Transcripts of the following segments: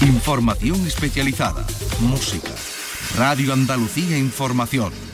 Información especializada. Música. Radio Andalucía Información.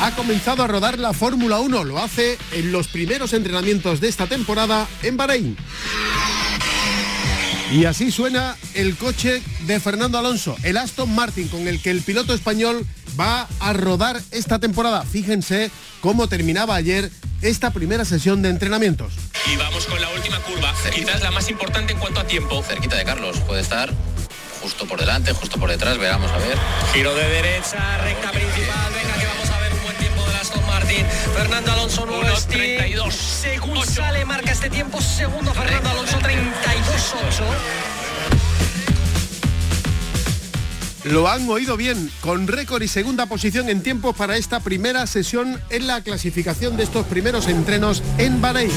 ha comenzado a rodar la Fórmula 1. Lo hace en los primeros entrenamientos de esta temporada en Bahrein. Y así suena el coche de Fernando Alonso, el Aston Martin, con el que el piloto español va a rodar esta temporada. Fíjense cómo terminaba ayer esta primera sesión de entrenamientos. Y vamos con la última curva, quizás la más importante en cuanto a tiempo. Cerquita de Carlos, puede estar justo por delante, justo por detrás, veamos a ver. Giro de derecha, recta principal, venga que vamos a Fernando Alonso 32. Según sale, marca este tiempo. Segundo Fernando Alonso 32-8. Lo han oído bien, con récord y segunda posición en tiempo para esta primera sesión en la clasificación de estos primeros entrenos en Bahrein.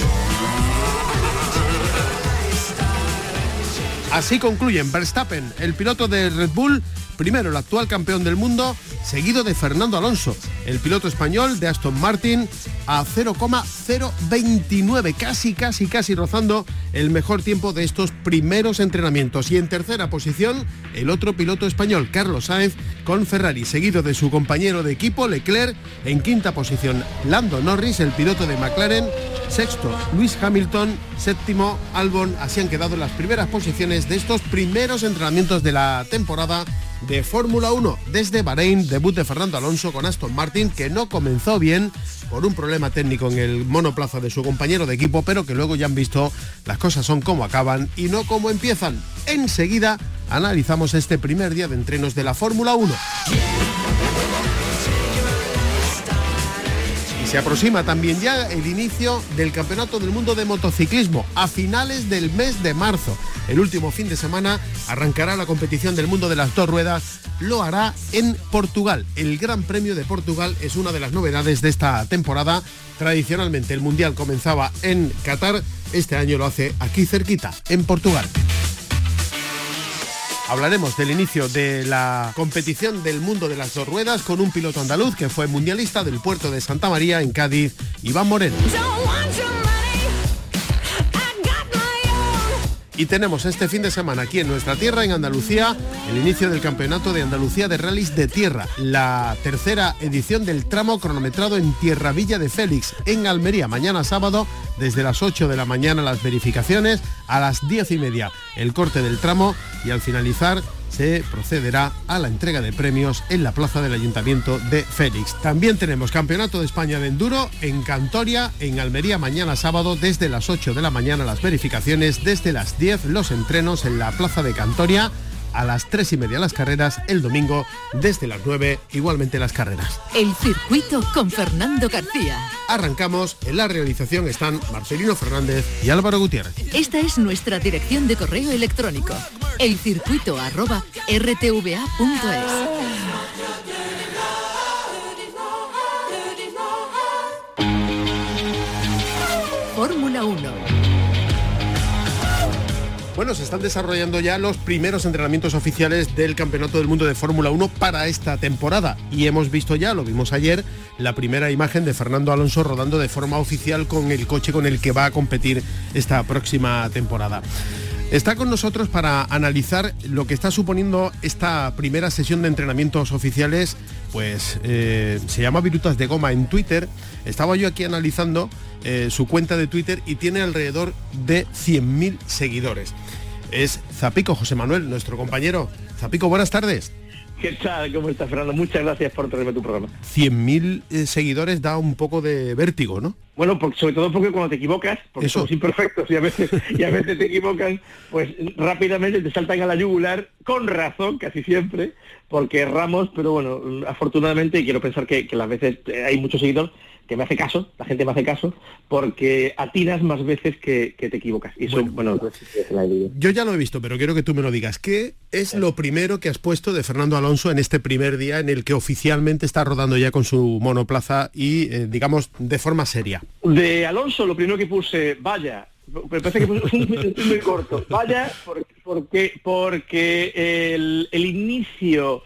Así concluyen Verstappen, el piloto de Red Bull, primero el actual campeón del mundo, seguido de Fernando Alonso, el piloto español de Aston Martin, a 0,029, casi, casi, casi rozando el mejor tiempo de estos primeros entrenamientos. Y en tercera posición, el otro piloto español, Carlos Sainz, con Ferrari, seguido de su compañero de equipo, Leclerc, en quinta posición, Lando Norris, el piloto de McLaren, sexto, Luis Hamilton, séptimo, Albon, así han quedado las primeras posiciones de estos primeros entrenamientos de la temporada de Fórmula 1 desde Bahrein, debut de Fernando Alonso con Aston Martin, que no comenzó bien por un problema técnico en el monoplaza de su compañero de equipo, pero que luego ya han visto las cosas son como acaban y no como empiezan. Enseguida analizamos este primer día de entrenos de la Fórmula 1. Se aproxima también ya el inicio del Campeonato del Mundo de Motociclismo a finales del mes de marzo. El último fin de semana arrancará la competición del mundo de las dos ruedas. Lo hará en Portugal. El Gran Premio de Portugal es una de las novedades de esta temporada. Tradicionalmente el Mundial comenzaba en Qatar. Este año lo hace aquí cerquita, en Portugal. Hablaremos del inicio de la competición del mundo de las dos ruedas con un piloto andaluz que fue mundialista del puerto de Santa María en Cádiz, Iván Moreno. Y tenemos este fin de semana aquí en nuestra tierra, en Andalucía, el inicio del Campeonato de Andalucía de Rallys de Tierra, la tercera edición del tramo cronometrado en Tierra Villa de Félix, en Almería, mañana sábado, desde las 8 de la mañana las verificaciones, a las 10 y media el corte del tramo y al finalizar se procederá a la entrega de premios en la plaza del Ayuntamiento de Félix. También tenemos Campeonato de España de Enduro en Cantoria, en Almería, mañana sábado, desde las 8 de la mañana las verificaciones, desde las 10 los entrenos en la plaza de Cantoria a las 3 y media las carreras, el domingo desde las 9 igualmente las carreras. El circuito con Fernando García. Arrancamos, en la realización están Marcelino Fernández y Álvaro Gutiérrez. Esta es nuestra dirección de correo electrónico, elcircuito arroba rtva.es. Fórmula 1 bueno, se están desarrollando ya los primeros entrenamientos oficiales del Campeonato del Mundo de Fórmula 1 para esta temporada. Y hemos visto ya, lo vimos ayer, la primera imagen de Fernando Alonso rodando de forma oficial con el coche con el que va a competir esta próxima temporada. Está con nosotros para analizar lo que está suponiendo esta primera sesión de entrenamientos oficiales, pues eh, se llama Virutas de Goma en Twitter. Estaba yo aquí analizando eh, su cuenta de Twitter y tiene alrededor de 100.000 seguidores. Es Zapico José Manuel, nuestro compañero. Zapico, buenas tardes. ¿Qué tal? ¿Cómo estás, Fernando? Muchas gracias por traerme tu programa. 100.000 eh, seguidores da un poco de vértigo, ¿no? Bueno, porque, sobre todo porque cuando te equivocas, porque Eso. somos imperfectos y a veces y a veces te equivocas, pues rápidamente te saltan a la yugular, con razón, casi siempre, porque erramos, pero bueno, afortunadamente, y quiero pensar que, que las veces eh, hay muchos seguidores que me hace caso, la gente me hace caso, porque atinas más veces que, que te equivocas. Y eso, bueno. Yo ya lo he visto, pero quiero que tú me lo digas. ¿Qué es lo primero que has puesto de Fernando Alonso en este primer día en el que oficialmente está rodando ya con su monoplaza y, eh, digamos, de forma seria? De Alonso, lo primero que puse, vaya, me parece que muy, muy corto, vaya, por- porque, porque el, el inicio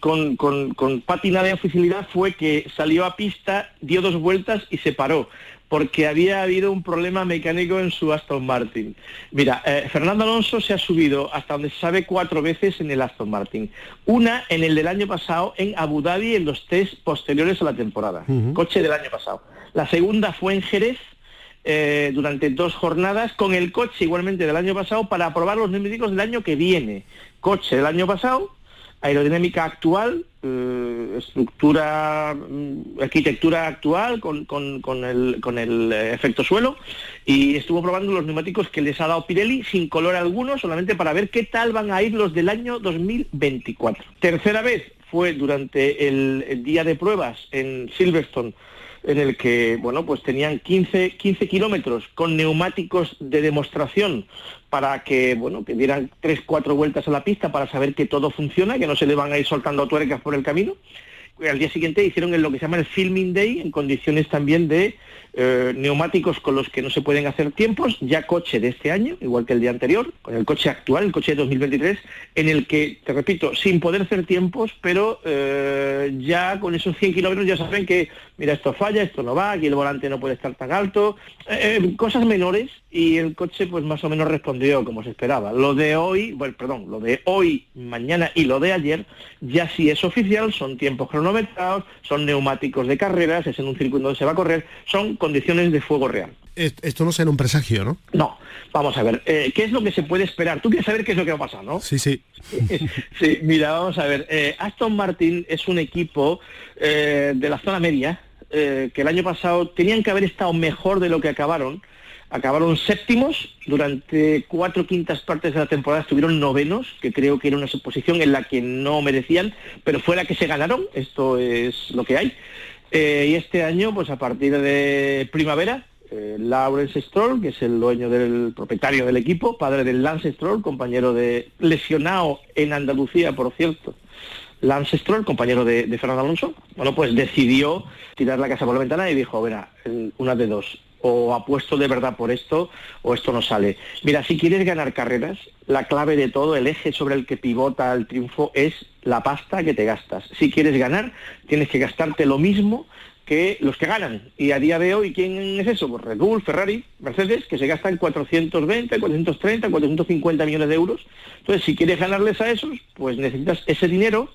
con, con, con pátina de oficialidad fue que salió a pista, dio dos vueltas y se paró porque había habido un problema mecánico en su Aston Martin. Mira, eh, Fernando Alonso se ha subido hasta donde se sabe cuatro veces en el Aston Martin. Una en el del año pasado en Abu Dhabi en los test posteriores a la temporada. Coche del año pasado. La segunda fue en Jerez eh, durante dos jornadas con el coche igualmente del año pasado para probar los neumáticos del año que viene. Coche del año pasado, aerodinámica actual, eh, estructura, mm, arquitectura actual con, con- con el, con el, eh, efecto suelo y estuvo probando los neumáticos que les ha dado Pirelli sin color alguno, solamente para ver qué tal van a ir los del año 2024. Tercera vez fue durante el, el día de pruebas en Silverstone en el que bueno pues tenían 15, 15 kilómetros con neumáticos de demostración para que bueno que dieran 3, 4 vueltas a la pista para saber que todo funciona, que no se le van a ir soltando tuercas por el camino. Al día siguiente hicieron lo que se llama el filming day en condiciones también de eh, neumáticos con los que no se pueden hacer tiempos, ya coche de este año, igual que el día anterior, con el coche actual, el coche de 2023, en el que, te repito, sin poder hacer tiempos, pero eh, ya con esos 100 kilómetros ya saben que, mira, esto falla, esto no va, aquí el volante no puede estar tan alto, eh, eh, cosas menores y el coche pues más o menos respondió como se esperaba. Lo de hoy, bueno, perdón, lo de hoy, mañana y lo de ayer ya sí es oficial, son tiempos cronometrados, son neumáticos de carreras, es en un circuito donde se va a correr, son condiciones de fuego real. Es- Esto no será un presagio, ¿no? No, vamos a ver, eh, ¿qué es lo que se puede esperar? Tú quieres saber qué es lo que va a pasar, ¿no? Sí, sí. Sí, mira, vamos a ver. eh, Aston Martin es un equipo eh, de la zona media eh, que el año pasado tenían que haber estado mejor de lo que acabaron. Acabaron séptimos, durante cuatro quintas partes de la temporada estuvieron novenos, que creo que era una posición en la que no merecían, pero fue la que se ganaron, esto es lo que hay. Eh, y este año, pues a partir de primavera, eh, Lawrence Stroll, que es el dueño del propietario del equipo, padre de Lance Stroll, compañero de lesionado en Andalucía, por cierto. Lance Stroll, compañero de, de Fernando Alonso, bueno, pues decidió tirar la casa por la ventana y dijo, verá, una de dos, o apuesto de verdad por esto o esto no sale. Mira, si quieres ganar carreras, la clave de todo, el eje sobre el que pivota el triunfo es la pasta que te gastas. Si quieres ganar, tienes que gastarte lo mismo que los que ganan. Y a día de hoy, ¿quién es eso? Pues Red Bull, Ferrari, Mercedes, que se gastan 420, 430, 450 millones de euros. Entonces, si quieres ganarles a esos, pues necesitas ese dinero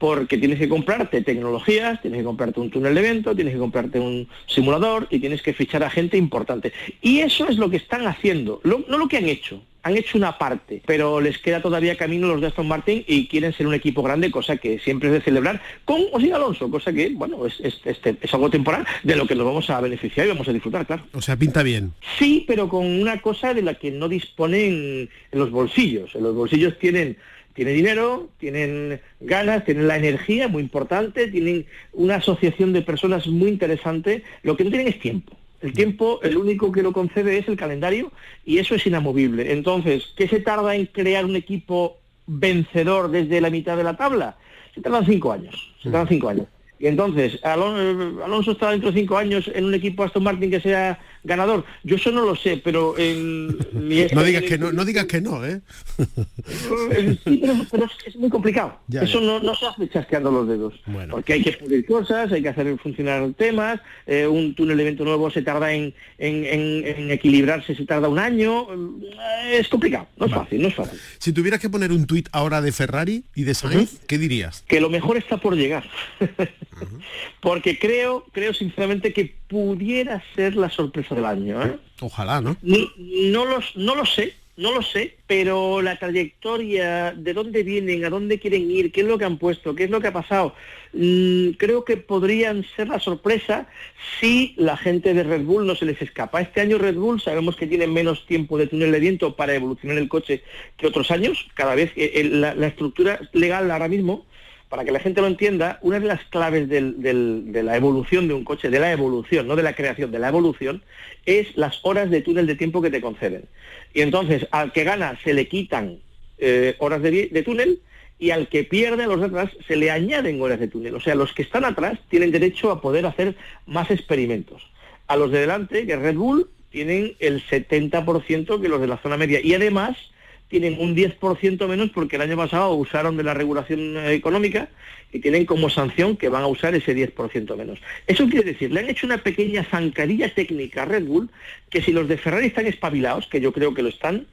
porque tienes que comprarte tecnologías, tienes que comprarte un túnel de evento, tienes que comprarte un simulador y tienes que fichar a gente importante. Y eso es lo que están haciendo, Lo- no lo que han hecho. Han hecho una parte, pero les queda todavía camino los de Aston Martin y quieren ser un equipo grande, cosa que siempre es de celebrar, con o sin Alonso, cosa que, bueno, es, es- este- es algo temporal, de lo que nos vamos a beneficiar y vamos a disfrutar, claro. O sea, pinta bien. Sí, pero con una cosa de la que no disponen en los bolsillos. En los bolsillos tienen, tienen dinero, tienen ganas, tienen la energía, muy importante, tienen una asociación de personas muy interesante. Lo que no tienen es tiempo. El tiempo, el único que lo concede es el calendario y eso es inamovible. Entonces, ¿qué se tarda en crear un equipo vencedor desde la mitad de la tabla? Se tardan cinco años. Se tardan cinco años. Y entonces, Alon- Alonso está dentro de cinco años en un equipo Aston Martin que sea ganador. Yo eso no lo sé, pero en mi No digas que no, no digas que no, ¿eh? Sí, pero, pero es, es muy complicado. Ya, Eso ya. No, no se hace chasqueando los dedos. Bueno. Porque hay que pulir cosas, hay que hacer funcionar temas. eh, un túnel de evento nuevo se tarda en, en- en- en equilibrarse, se tarda un año. eh, Es complicado, no es fácil, no es fácil. Si tuvieras que poner un tuit ahora de Ferrari y de Sainz, ¿qué dirías? que lo mejor está por llegar. Porque creo, creo sinceramente que pudiera ser la sorpresa del año. ¿eh? Ojalá, ¿no? No, no los, no lo sé, no lo sé, pero la trayectoria, de dónde vienen, a dónde quieren ir, qué es lo que han puesto, qué es lo que ha pasado, mm, creo que podrían ser la sorpresa si la gente de Red Bull no se les escapa. Este año Red Bull sabemos que tiene menos tiempo de túnel de viento para evolucionar el coche que otros años. Cada vez eh, la, la estructura legal ahora mismo para que la gente lo entienda, una de las claves de la evolución de un coche, de la evolución, no de la creación, de la evolución, es las horas de túnel de tiempo que te conceden. Y entonces al que gana se le quitan eh, horas de, túnel y al que pierde, a los de atrás, se le añaden horas de túnel. O sea, los que están atrás tienen derecho a poder hacer más experimentos. A los de delante, que Red Bull, tienen el 70% que los de la zona media. Y además tienen un 10% menos porque el año pasado usaron de la regulación económica y tienen como sanción que van a usar ese 10% menos. Eso quiere decir, le han hecho una pequeña zancadilla técnica a Red Bull que si los de Ferrari están espabilados, que yo creo que lo están,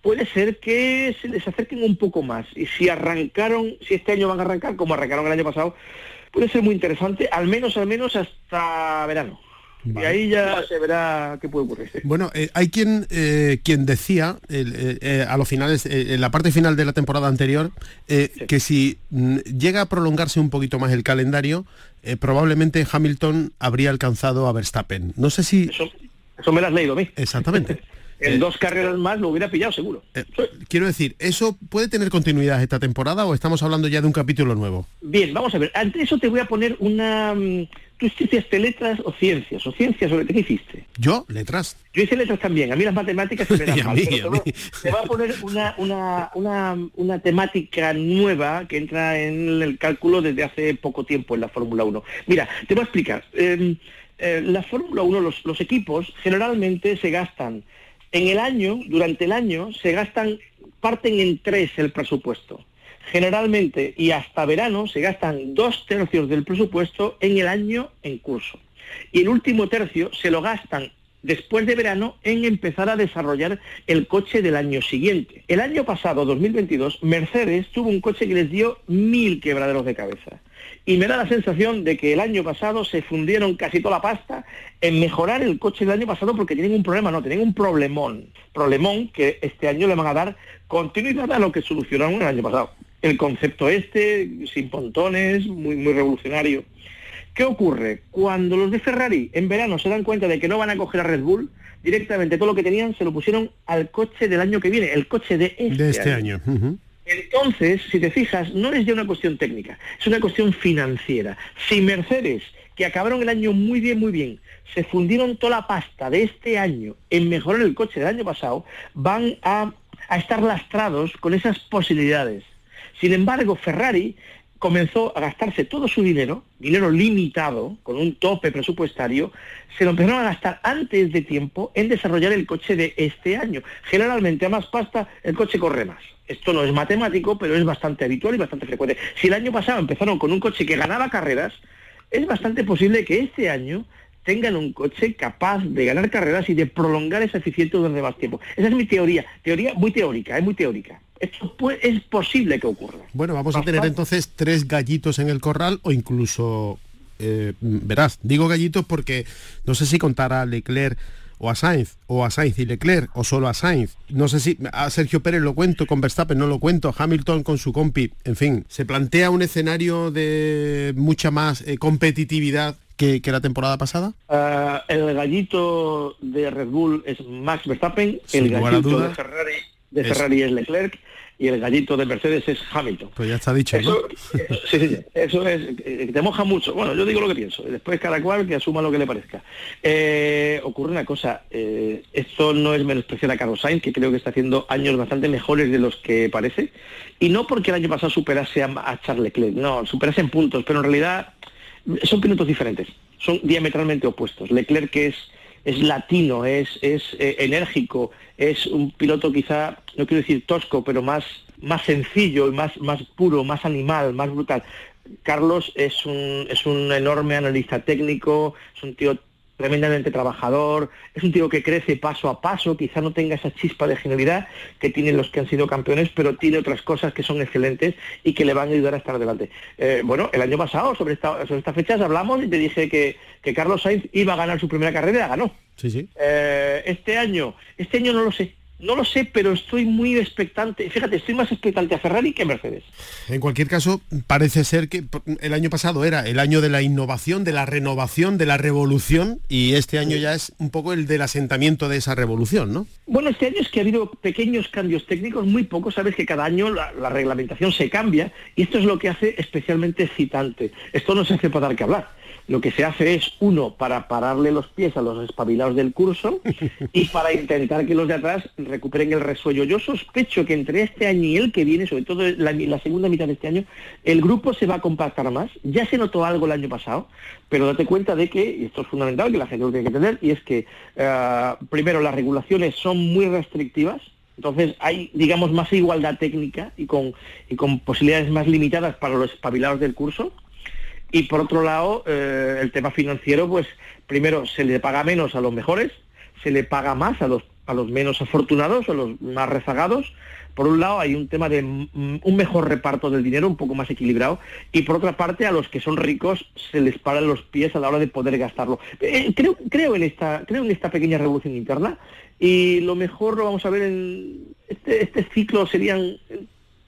puede ser que se les acerquen un poco más. Y si arrancaron, si este año van a arrancar como arrancaron el año pasado, puede ser muy interesante, al menos, al menos hasta verano. Y ahí ya se verá qué puede ocurrir. Bueno, eh, hay quien eh, quien decía eh, a los finales, en la parte final de la temporada anterior, que si mm, llega a prolongarse un poquito más el calendario, probablemente Hamilton habría alcanzado a Verstappen. No sé si... Eso, eso me lo has leído a mí. Exactamente. en dos carreras más lo hubiera pillado seguro. quiero decir, ¿eso puede tener continuidad esta temporada o estamos hablando ya de un capítulo nuevo? Bien, vamos a ver. Ante eso te voy a poner una... ¿Tú estudiaste letras o ciencias? ¿O ciencias o qué hiciste? ¿Yo? Letras. Yo hice letras también. A mí las matemáticas se me dan mal. te, voy, a poner una, temática nueva que entra en el cálculo desde hace poco tiempo en la Fórmula 1. Mira, te voy a explicar. Eh, eh, la Fórmula 1, los, los equipos generalmente se gastan en el año, durante el año, se gastan, parten en tres el presupuesto generalmente y hasta verano se gastan dos tercios del presupuesto en el año en curso. Y el último tercio se lo gastan después de verano en empezar a desarrollar el coche del año siguiente. El año pasado, 2022, Mercedes tuvo un coche que les dio mil quebraderos de cabeza. Y me da la sensación de que el año pasado se fundieron casi toda la pasta en mejorar el coche del año pasado porque tienen un problema, no, tienen un problemón. Problemón que este año le van a dar continuidad a lo que solucionaron el año pasado el concepto este, sin pontones, muy, muy revolucionario. ¿Qué ocurre? Cuando los de Ferrari en verano se dan cuenta de que no van a coger a Red Bull, directamente todo lo que tenían se lo pusieron al coche del año que viene, el coche de este, este año. Entonces, si te fijas, no es ya una cuestión técnica, es una cuestión financiera. Si Mercedes, que acabaron el año muy bien, muy bien, se fundieron toda la pasta de este año en mejorar el coche del año pasado, van a estar lastrados con esas posibilidades. Sin embargo, Ferrari comenzó a gastarse todo su dinero, dinero limitado, con un tope presupuestario, se lo empezaron a gastar antes de tiempo en desarrollar el coche de este año. Generalmente a más pasta el coche corre más. Esto no es matemático, pero es bastante habitual y bastante frecuente. Si el año pasado empezaron con un coche que ganaba carreras, es bastante posible que este año tengan un coche capaz de ganar carreras y de prolongar esa eficiencia durante más tiempo. Esa es mi teoría, teoría muy teórica, es muy teórica. Esto es posible que ocurra. Bueno, vamos a tener entonces tres gallitos en el corral o incluso, eh, verás, digo gallitos porque no sé si contar a Leclerc o a Sainz, o a Sainz y Leclerc, o solo a Sainz. No sé si a Sergio Pérez lo cuento, con Verstappen no lo cuento, Hamilton con su compi. En fin, se plantea un escenario de mucha más eh, competitividad que, la temporada pasada? Ah, el gallito de Red Bull es Max Verstappen, el gallito de Ferrari, de Ferrari es Leclerc y el gallito de Mercedes es Hamilton. Pues ya está dicho, eso, sí, sí, eso es, eh, te moja mucho. Bueno, yo digo lo que pienso, después cada cual que asuma lo que le parezca. Eh, ocurre una cosa, eh, esto no es menospreciar a Carlos Sainz, que creo que está haciendo años bastante mejores de los que parece, y no porque el año pasado superase a, a Charles Leclerc, no, superase en puntos, pero en realidad son pilotos diferentes, son diametralmente opuestos. Leclerc que es es latino, es, es eh, enérgico, es un piloto quizá, no quiero decir tosco, pero más, más sencillo y más, más puro, más animal, más brutal. Carlos es un, es un enorme analista técnico, es un tío tremendamente trabajador, es un tío que crece paso a paso, quizá no tenga esa chispa de genialidad que tienen los que han sido campeones, pero tiene otras cosas que son excelentes y que le van a ayudar a estar adelante. Eh, bueno, el año pasado sobre, esta, sobre estas fechas hablamos y te dije que, que, Carlos Sainz iba a ganar su primera carrera y la ganó. Sí, sí. Eh, este año, este año no lo sé, No lo sé, pero estoy muy expectante. Fíjate, estoy más expectante a Ferrari que a Mercedes. En cualquier caso, parece ser que el año pasado era el año de la innovación, de la renovación, de la revolución, y este año ya es un poco el del asentamiento de esa revolución, ¿no? Bueno, este año es que ha habido pequeños cambios técnicos, muy pocos. Sabes que cada año la, la reglamentación se cambia, y esto es lo que hace especialmente excitante. Esto no se hace para dar que hablar lo que se hace es, uno, para pararle los pies a los espabilados del curso y para intentar que los de atrás recuperen el resuello. Yo sospecho que entre este año y el que viene, sobre todo la, segunda mitad de este año, el grupo se va a compactar más. Ya se notó algo el año pasado, pero date cuenta de que, y esto es fundamental, que la gente lo tiene que tener, y es que, eh, primero, las regulaciones son muy restrictivas, entonces hay, digamos, más igualdad técnica y con, y con posibilidades más limitadas para los espabilados del curso. Y por otro lado, eh, el tema financiero, pues primero se le paga menos a los mejores, se le paga más a los, a los menos afortunados, a los más rezagados. Por un lado hay un tema de un mejor reparto del dinero, un poco más equilibrado, y por otra parte a los que son ricos se les paran los pies a la hora de poder gastarlo. Eh, creo, creo, en esta, creo en esta pequeña revolución interna y lo mejor lo vamos a ver en este, este ciclo serían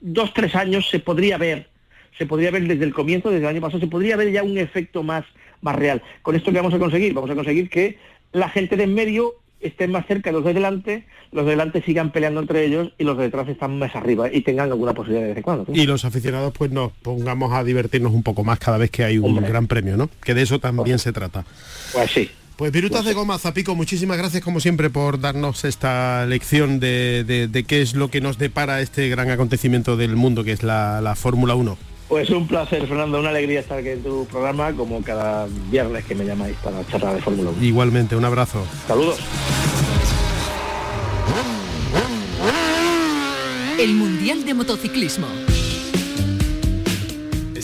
dos, tres años, se podría ver se podría ver desde el comienzo, desde el año pasado, se podría ver ya un efecto más, más real. Con esto, ¿qué vamos a conseguir? Vamos a conseguir que la gente de en medio esté más cerca de los de delante, los de delante sigan peleando entre ellos y los de detrás están más arriba y tengan alguna posibilidad de vez en cuando. Y los aficionados pues nos pongamos a divertirnos un poco más cada vez que hay un gran premio, ¿no? Que de eso también se trata. Pues sí. Pues Virutas pues de Goma, Zapico, muchísimas gracias como siempre por darnos esta lección de, qué es lo que nos depara este gran acontecimiento del mundo que es la, la Fórmula 1. Pues un placer, Fernando, una alegría estar aquí en tu programa, como cada viernes que me llamáis para charlar de Fórmula 1. Igualmente, un abrazo. Saludos. El Mundial de Motociclismo.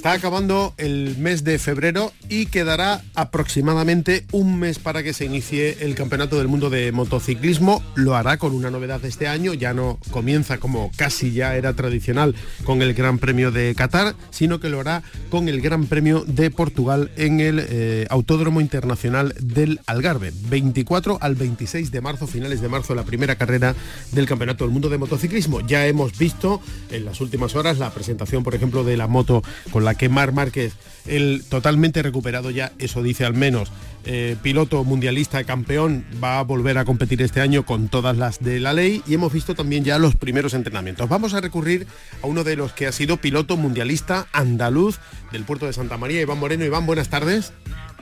Está acabando el mes de febrero y quedará aproximadamente un mes para que se inicie el Campeonato del Mundo de Motociclismo. Lo hará con una novedad este año, ya no comienza como casi ya era tradicional con el Gran Premio de Qatar, sino que lo hará con el Gran Premio de Portugal en el eh, Autódromo Internacional del Algarve. 24 al 26 de marzo, finales de marzo, la primera carrera del Campeonato del Mundo de Motociclismo. Ya hemos visto en las últimas horas la presentación, por ejemplo, de la moto con la que Mar Márquez, el totalmente recuperado ya, eso dice al menos, eh, piloto mundialista campeón, va a volver a competir este año con todas las de la ley y hemos visto también ya los primeros entrenamientos. Vamos a recurrir a uno de los que ha sido piloto mundialista andaluz del puerto de Santa María, Iván Moreno. Iván, buenas tardes.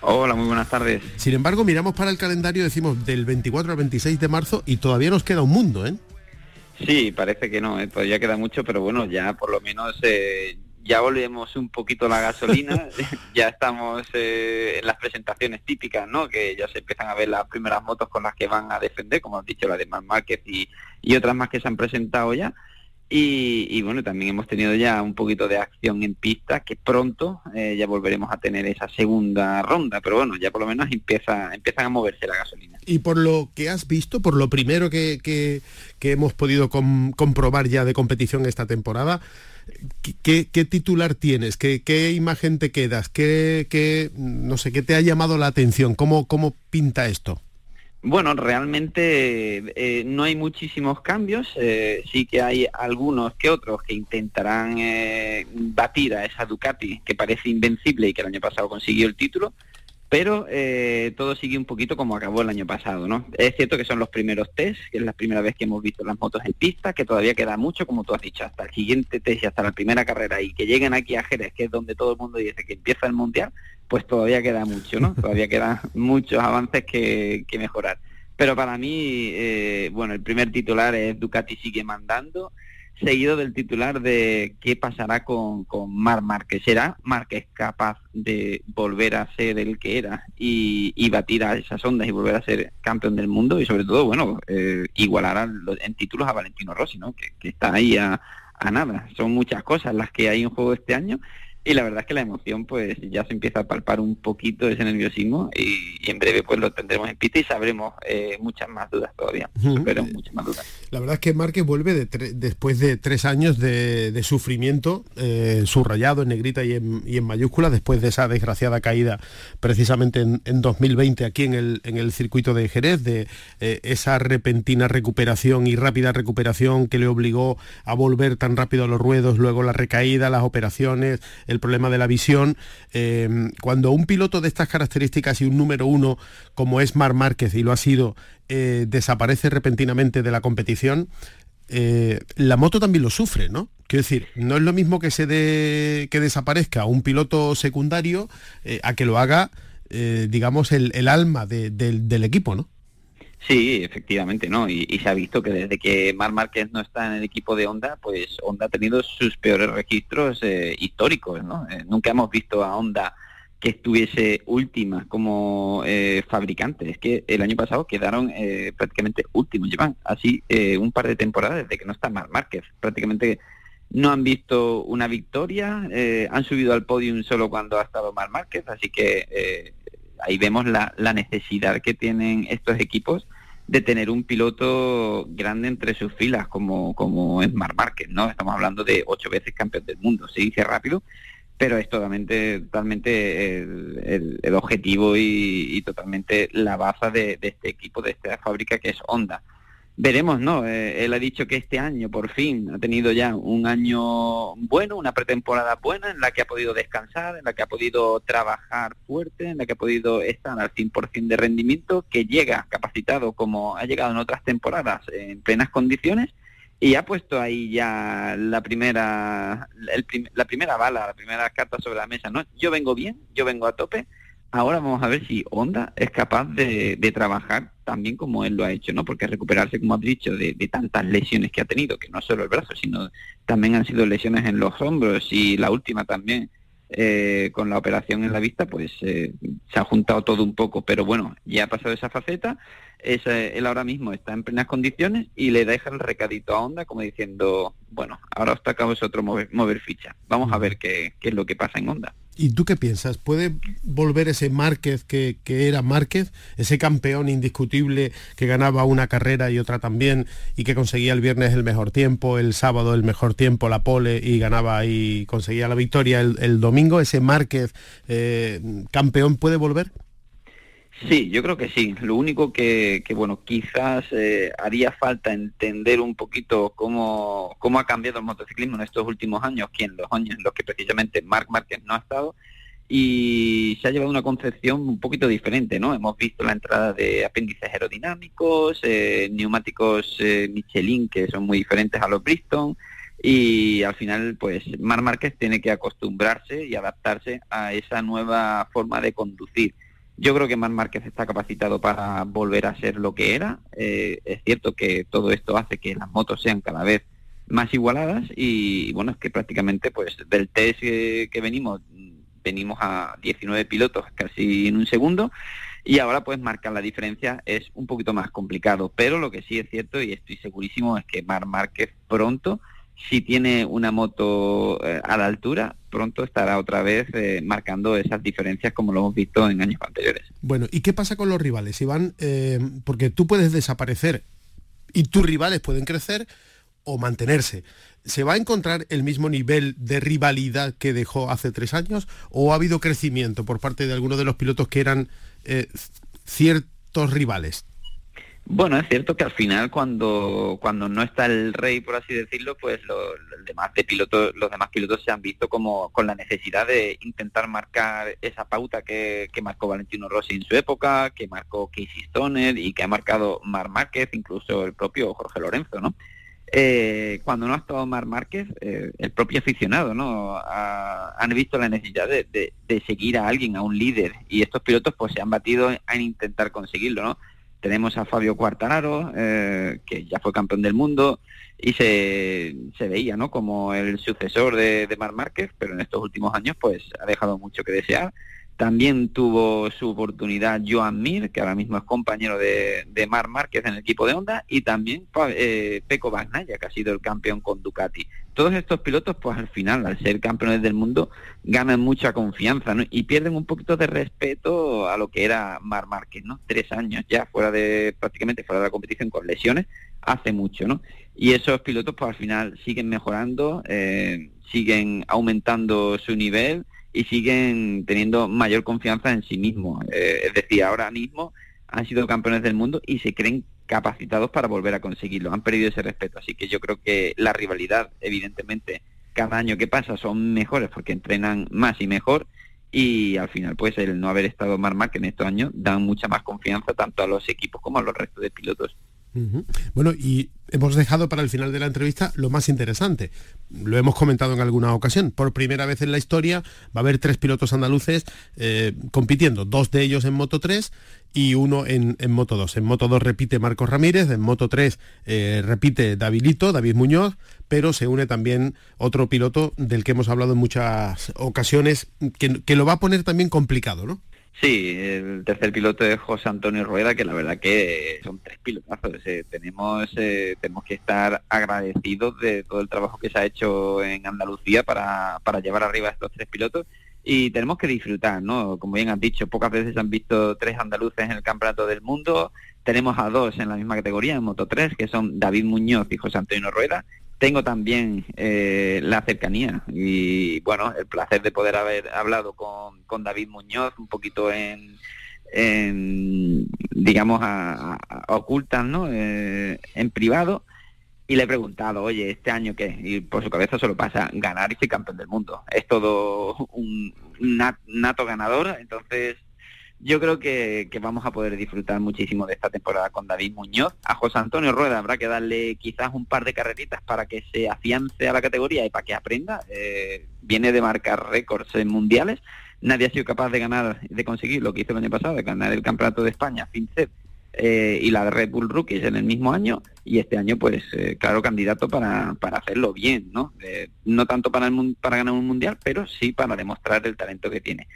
Hola, muy buenas tardes. Sin embargo, miramos para el calendario, decimos del 24 al 26 de marzo y todavía nos queda un mundo, ¿eh? Sí, parece que no, ¿eh? todavía queda mucho, pero bueno, ya por lo menos eh, ya volvemos un poquito la gasolina, ya estamos eh, en las presentaciones típicas, ¿no? Que ya se empiezan a ver las primeras motos con las que van a defender, como has dicho, la de Márquez y, y otras más que se han presentado ya. Y, bueno, también hemos tenido ya un poquito de acción en pista, que pronto eh, ya volveremos a tener esa segunda ronda, pero bueno, ya por lo menos empieza, empiezan a moverse la gasolina. Y por lo que has visto, por lo primero que, que, hemos podido comprobar ya de competición esta temporada, ¿Qué, titular tienes? ¿Qué, imagen te quedas? ¿Qué, no sé, ¿Qué te ha llamado la atención? ¿Cómo, cómo pinta esto? Bueno, realmente eh, no hay muchísimos cambios, eh, sí que hay algunos que otros que intentarán eh, batir a esa Ducati que parece invencible y que el año pasado consiguió el título, pero eh, todo sigue un poquito como acabó el año pasado, ¿no? Es cierto que son los primeros test, que es la primera vez que hemos visto las motos en pista, que todavía queda mucho, como tú has dicho, hasta el siguiente test y hasta la primera carrera, y que lleguen aquí a Jerez, que es donde todo el mundo dice que empieza el Mundial, pues todavía queda mucho, ¿no? Todavía quedan muchos avances que, mejorar. Pero para mí, eh, bueno, el primer titular es Ducati sigue mandando, seguido del titular de qué pasará con, con Mar Márquez. ¿Será Márquez capaz de volver a ser el que era y, batir a esas ondas y volver a ser campeón del mundo? Y sobre todo, bueno, eh, igualar en títulos a Valentino Rossi, ¿no? Que, está ahí a, nada. Son muchas cosas las que hay en juego este año. Y la verdad es que la emoción pues ya se empieza a palpar un poquito ese nerviosismo y, en breve pues lo tendremos en pista y sabremos eh, muchas más dudas todavía, pero muchas más dudas. La verdad es que Márquez vuelve después de tres años de, sufrimiento, eh, subrayado en negrita y en, y en, mayúscula, después de esa desgraciada caída precisamente en, 2020 aquí en el, en el circuito de Jerez, de eh, esa repentina recuperación y rápida recuperación que le obligó a volver tan rápido a los ruedos, luego la recaída, las operaciones, el problema de la visión. Eh, cuando un piloto de estas características y un número uno como es Mar Márquez, y lo ha sido, eh, desaparece repentinamente de la competición, eh, la moto también lo sufre, ¿no? Quiero decir, no es lo mismo que se que desaparezca un piloto secundario a que lo haga, digamos, el, alma del equipo, ¿no? Sí, efectivamente, ¿no? Y, se ha visto que desde que Mar Márquez no está en el equipo de Honda, pues Honda ha tenido sus peores registros eh, históricos, ¿no? Eh, nunca hemos visto a Honda que estuviese última como eh, fabricante. Es que el año pasado quedaron prácticamente últimos. Llevan así un par de temporadas desde que no está Mar Márquez. Prácticamente no han visto una victoria, han subido al podium solo cuando ha estado Mar Márquez, así que ahí vemos la, necesidad que tienen estos equipos de tener un piloto grande entre sus filas como, como es Mar Márquez, ¿no? Estamos hablando de ocho veces campeón del mundo, se dice rápido, pero es totalmente, totalmente el, objetivo y, totalmente la de, de, este equipo, de esta fábrica que es Honda veremos, ¿no? Eh, él ha dicho que este año, por fin, ha tenido ya un año bueno, una pretemporada buena en la que ha podido descansar, en la que ha podido trabajar fuerte, en la que ha podido estar al 100% de rendimiento, que llega capacitado como ha llegado en otras temporadas en plenas condiciones y ha puesto ahí ya la primera la primera bala, la primera carta sobre la mesa, ¿no? Yo vengo bien, yo vengo a tope Ahora vamos a ver si Honda es capaz de, trabajar también como él lo ha hecho, ¿no? Porque recuperarse, como has dicho, de, tantas lesiones que ha tenido, que no solo el brazo, sino también han sido lesiones en los hombros y la última también eh, con la operación en la vista, pues eh, se ha juntado todo un poco. Pero bueno, ya ha pasado esa faceta, él ahora mismo está en plenas condiciones y le deja el recadito a Honda como diciendo, bueno, ahora os toca a vosotros mover, mover ficha. Vamos a ver qué, qué es lo que pasa en Honda. ¿Y tú qué piensas? ¿Puede volver ese Márquez que, era Márquez, ese campeón indiscutible que ganaba una carrera y otra también y que conseguía el viernes el mejor tiempo, el sábado el mejor tiempo, la pole y ganaba y conseguía la victoria el, domingo? ¿Ese Márquez eh, campeón puede volver? Sí, yo creo que sí. Lo único que, bueno, quizás eh, haría falta entender un poquito cómo, cómo ha cambiado el motociclismo en estos últimos años, que en los años en los que precisamente Marc Márquez no ha estado, y se ha llevado una concepción un poquito diferente, ¿no? Hemos visto la entrada de apéndices aerodinámicos, eh, neumáticos eh, Michelin que son muy diferentes a los Bristol, y al final, pues, Marc Márquez tiene que acostumbrarse y adaptarse a esa nueva forma de conducir yo creo que Mar Márquez está capacitado para volver a ser lo que era. Eh, es cierto que todo esto hace que las motos sean cada vez más igualadas y bueno, es que prácticamente pues del test que, venimos, venimos a 19 pilotos casi en un segundo y ahora pues marcar la diferencia es un poquito más complicado. Pero lo que sí es cierto y estoy segurísimo es que Mar Márquez pronto si tiene una moto eh, a la altura, pronto estará otra vez eh, marcando esas diferencias como lo hemos visto en años anteriores. Bueno, ¿y qué pasa con los rivales, Iván? Eh, porque tú puedes desaparecer y tus rivales pueden crecer o mantenerse. ¿Se va a encontrar el mismo nivel de rivalidad que dejó hace tres años o ha habido crecimiento por parte de algunos de los pilotos que eran ciertos rivales? Bueno, es cierto que al final cuando, cuando no está el rey, por así decirlo, pues los, demás de pilotos, los demás pilotos se han visto como con la necesidad de intentar marcar esa pauta que, que marcó Valentino Rossi en su época, que marcó Casey Stoner y que ha marcado Mar Márquez, incluso el propio Jorge Lorenzo, ¿no? Eh, cuando no ha estado Mar Márquez, eh, el propio aficionado, ¿no? han visto la necesidad de, de, de, seguir a alguien, a un líder, y estos pilotos pues se han batido en intentar conseguirlo, ¿no? Tenemos a Fabio Quartararo, eh, que ya fue campeón del mundo y se, se veía ¿no? como el sucesor de, de Mar Márquez, pero en estos últimos años pues ha dejado mucho que desear. También tuvo su oportunidad Joan Mir, que ahora mismo es compañero de, Mar Márquez en el equipo de Honda, y también eh, Peco Bagnaya, que ha sido el campeón con Ducati. Todos estos pilotos, pues al final, al ser campeones del mundo, ganan mucha confianza y pierden un poquito de respeto a lo que era Mar Márquez, ¿no? Tres años ya fuera de, prácticamente fuera de la competición con lesiones, hace mucho, ¿no? Y esos pilotos, pues al final siguen mejorando, eh, siguen aumentando su nivel y siguen teniendo mayor confianza en sí mismos. Eh, es decir, ahora mismo han sido campeones del mundo y se creen capacitados para volver a conseguirlo. Han perdido ese respeto. Así que yo creo que la rivalidad, evidentemente, cada año que pasa son mejores porque entrenan más y mejor. Y al final, pues el no haber estado más que en estos años da mucha más confianza tanto a los equipos como a los restos de pilotos. Bueno, y hemos dejado para el final de la entrevista lo más interesante. Lo hemos comentado en alguna ocasión. Por primera vez en la historia va a haber tres pilotos andaluces eh, compitiendo, dos de ellos en Moto 3 y uno en, Moto 2. En Moto 2 repite Marcos Ramírez, en Moto 3 eh, repite Davidito, David Muñoz, pero se une también otro piloto del que hemos hablado en muchas ocasiones, que, que lo va a poner también complicado, ¿no? Sí, el tercer piloto es José Antonio Rueda, que la verdad que son tres pilotazos. Eh, tenemos, eh, tenemos que estar agradecidos de todo el trabajo que se ha hecho en Andalucía para, para llevar arriba a estos tres pilotos y tenemos que disfrutar, ¿no? Como bien han dicho, pocas veces han visto tres andaluces en el Campeonato del Mundo. Tenemos a dos en la misma categoría, en Moto 3, que son David Muñoz y José Antonio Rueda tengo también eh, la cercanía y bueno, el placer de poder haber hablado con, con David Muñoz un poquito en, digamos, a, ocultas, ¿no? Eh, en privado y le he preguntado, oye, ¿este año qué? Y por su cabeza solo pasa ganar y ser campeón del mundo. Es todo un nato ganador, entonces yo creo que, vamos a poder disfrutar muchísimo de esta temporada con David Muñoz. A José Antonio Rueda habrá que darle quizás un par de carreritas para que se afiance a la categoría y para que aprenda. Eh, viene de marcar récords en mundiales. Nadie ha sido capaz de ganar, de conseguir lo que hizo el año pasado, de ganar el campeonato de España, FinCEP, eh, y la de Red Bull Rookies en el mismo año. Y este año, pues, eh, claro, candidato para, para hacerlo bien, ¿no? no tanto para, el, para ganar un mundial, pero sí para demostrar el talento que tiene.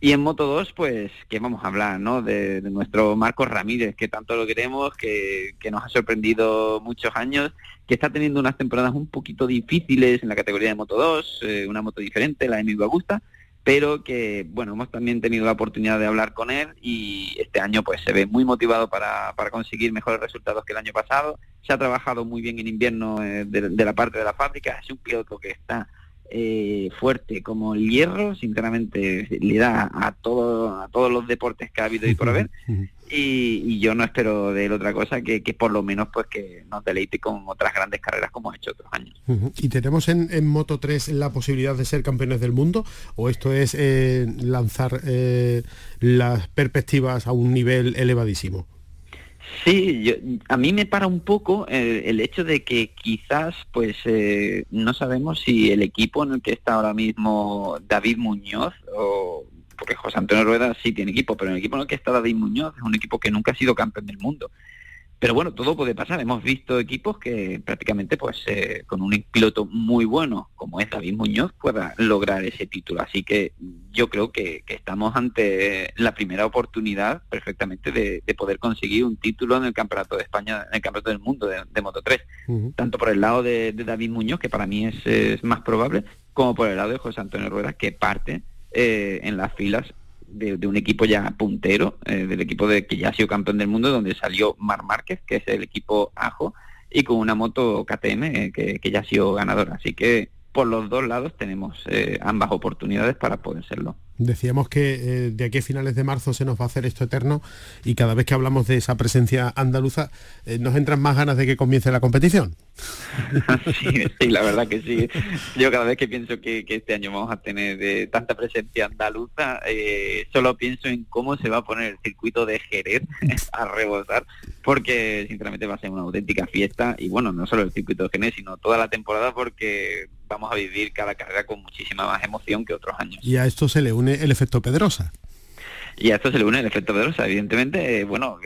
Y en Moto 2, pues, que vamos a hablar, ¿no? De, nuestro Marcos Ramírez, que tanto lo queremos, que, nos ha sorprendido muchos años, que está teniendo unas temporadas un poquito difíciles en la categoría de Moto 2, eh, una moto diferente, la de mi Augusta, pero que, bueno, hemos también tenido la oportunidad de hablar con él y este año, pues, se ve muy motivado para, para conseguir mejores resultados que el año pasado. Se ha trabajado muy bien en invierno eh, de, de la parte de la fábrica, es un piloto que está eh, fuerte como el hierro, sinceramente le da a todo, a todos los deportes que ha habido y por haber. Y, yo no espero de él otra cosa que, que, por lo menos pues que nos deleite con otras grandes carreras como ha hecho otros años. ¿Y tenemos en, Moto 3 la posibilidad de ser campeones del mundo? ¿O esto es eh, lanzar eh, las perspectivas a un nivel elevadísimo? Sí, yo, a mí me para un poco eh, el hecho de que quizás pues eh, no sabemos si el equipo en el que está ahora mismo David Muñoz o porque José Antonio Rueda sí tiene equipo, pero el equipo en el que está David Muñoz es un equipo que nunca ha sido campeón del mundo. Pero bueno, todo puede pasar. Hemos visto equipos que prácticamente, pues, eh, con un piloto muy bueno como es David Muñoz, pueda lograr ese título. Así que yo creo que, estamos ante la primera oportunidad perfectamente de, poder conseguir un título en el Campeonato de España, en el Campeonato del Mundo de, Moto 3. Tanto por el lado de, David Muñoz, que para mí es, más probable, como por el lado de José Antonio Rueda, que parte eh, en las filas de, un equipo ya puntero, eh, del equipo de que ya ha sido campeón del mundo, donde salió Mar Márquez, que es el equipo Ajo, y con una moto KTM eh, que, ya ha sido ganadora. Así que por los dos lados tenemos eh, ambas oportunidades para poder serlo. Decíamos que eh, de aquí a finales de marzo se nos va a hacer esto eterno y cada vez que hablamos de esa presencia andaluza eh, nos entran más ganas de que comience la competición. sí, la verdad que sí. Yo cada vez que pienso que, este año vamos a tener de tanta presencia andaluza, eh, solo pienso en cómo se va a poner el circuito de Jerez a rebosar, porque sinceramente va a ser una auténtica fiesta y bueno, no solo el circuito de Jerez, sino toda la temporada porque vamos a vivir cada carrera con muchísima más emoción que otros años. Y a esto se le une el efecto Pedrosa. Y a esto se le une el efecto Pedrosa, evidentemente, eh, bueno,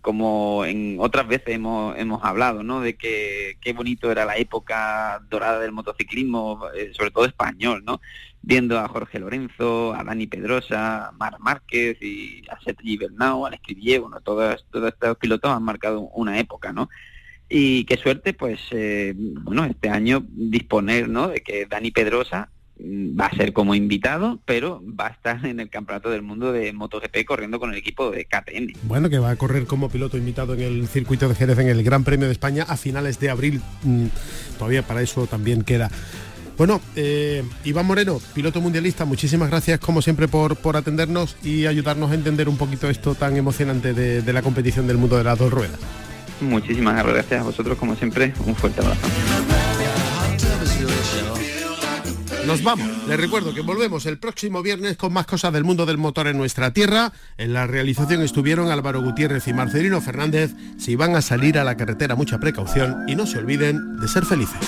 como en otras veces hemos, hemos hablado, ¿no? De que qué bonito era la época dorada del motociclismo, eh, sobre todo español, ¿no? Viendo a Jorge Lorenzo, a Dani Pedrosa, a Mar Márquez y a Sergi Bernau, al Escribier, bueno, todos, todos estos pilotos han marcado una época, ¿no? Y qué suerte, pues, eh, bueno, este año disponer, ¿no? De que Dani Pedrosa Mm, va a ser como invitado, pero va a estar en el Campeonato del Mundo de MotoGP corriendo con el equipo de KTM. Bueno, que va a correr como piloto invitado en el circuito de Jerez en el Gran Premio de España a finales de abril. Mm, todavía para eso también queda. Bueno, eh, Iván Moreno, piloto mundialista, muchísimas gracias como siempre por, por atendernos y ayudarnos a entender un poquito esto tan emocionante de, de la competición del mundo de las dos ruedas. Muchísimas gracias a vosotros como siempre, un fuerte abrazo. Nos vamos. Les recuerdo que volvemos el próximo viernes con más cosas del mundo del motor en nuestra tierra. En la realización estuvieron Álvaro Gutiérrez y Marcelino Fernández. Si van a salir a la carretera, mucha precaución y no se olviden de ser felices.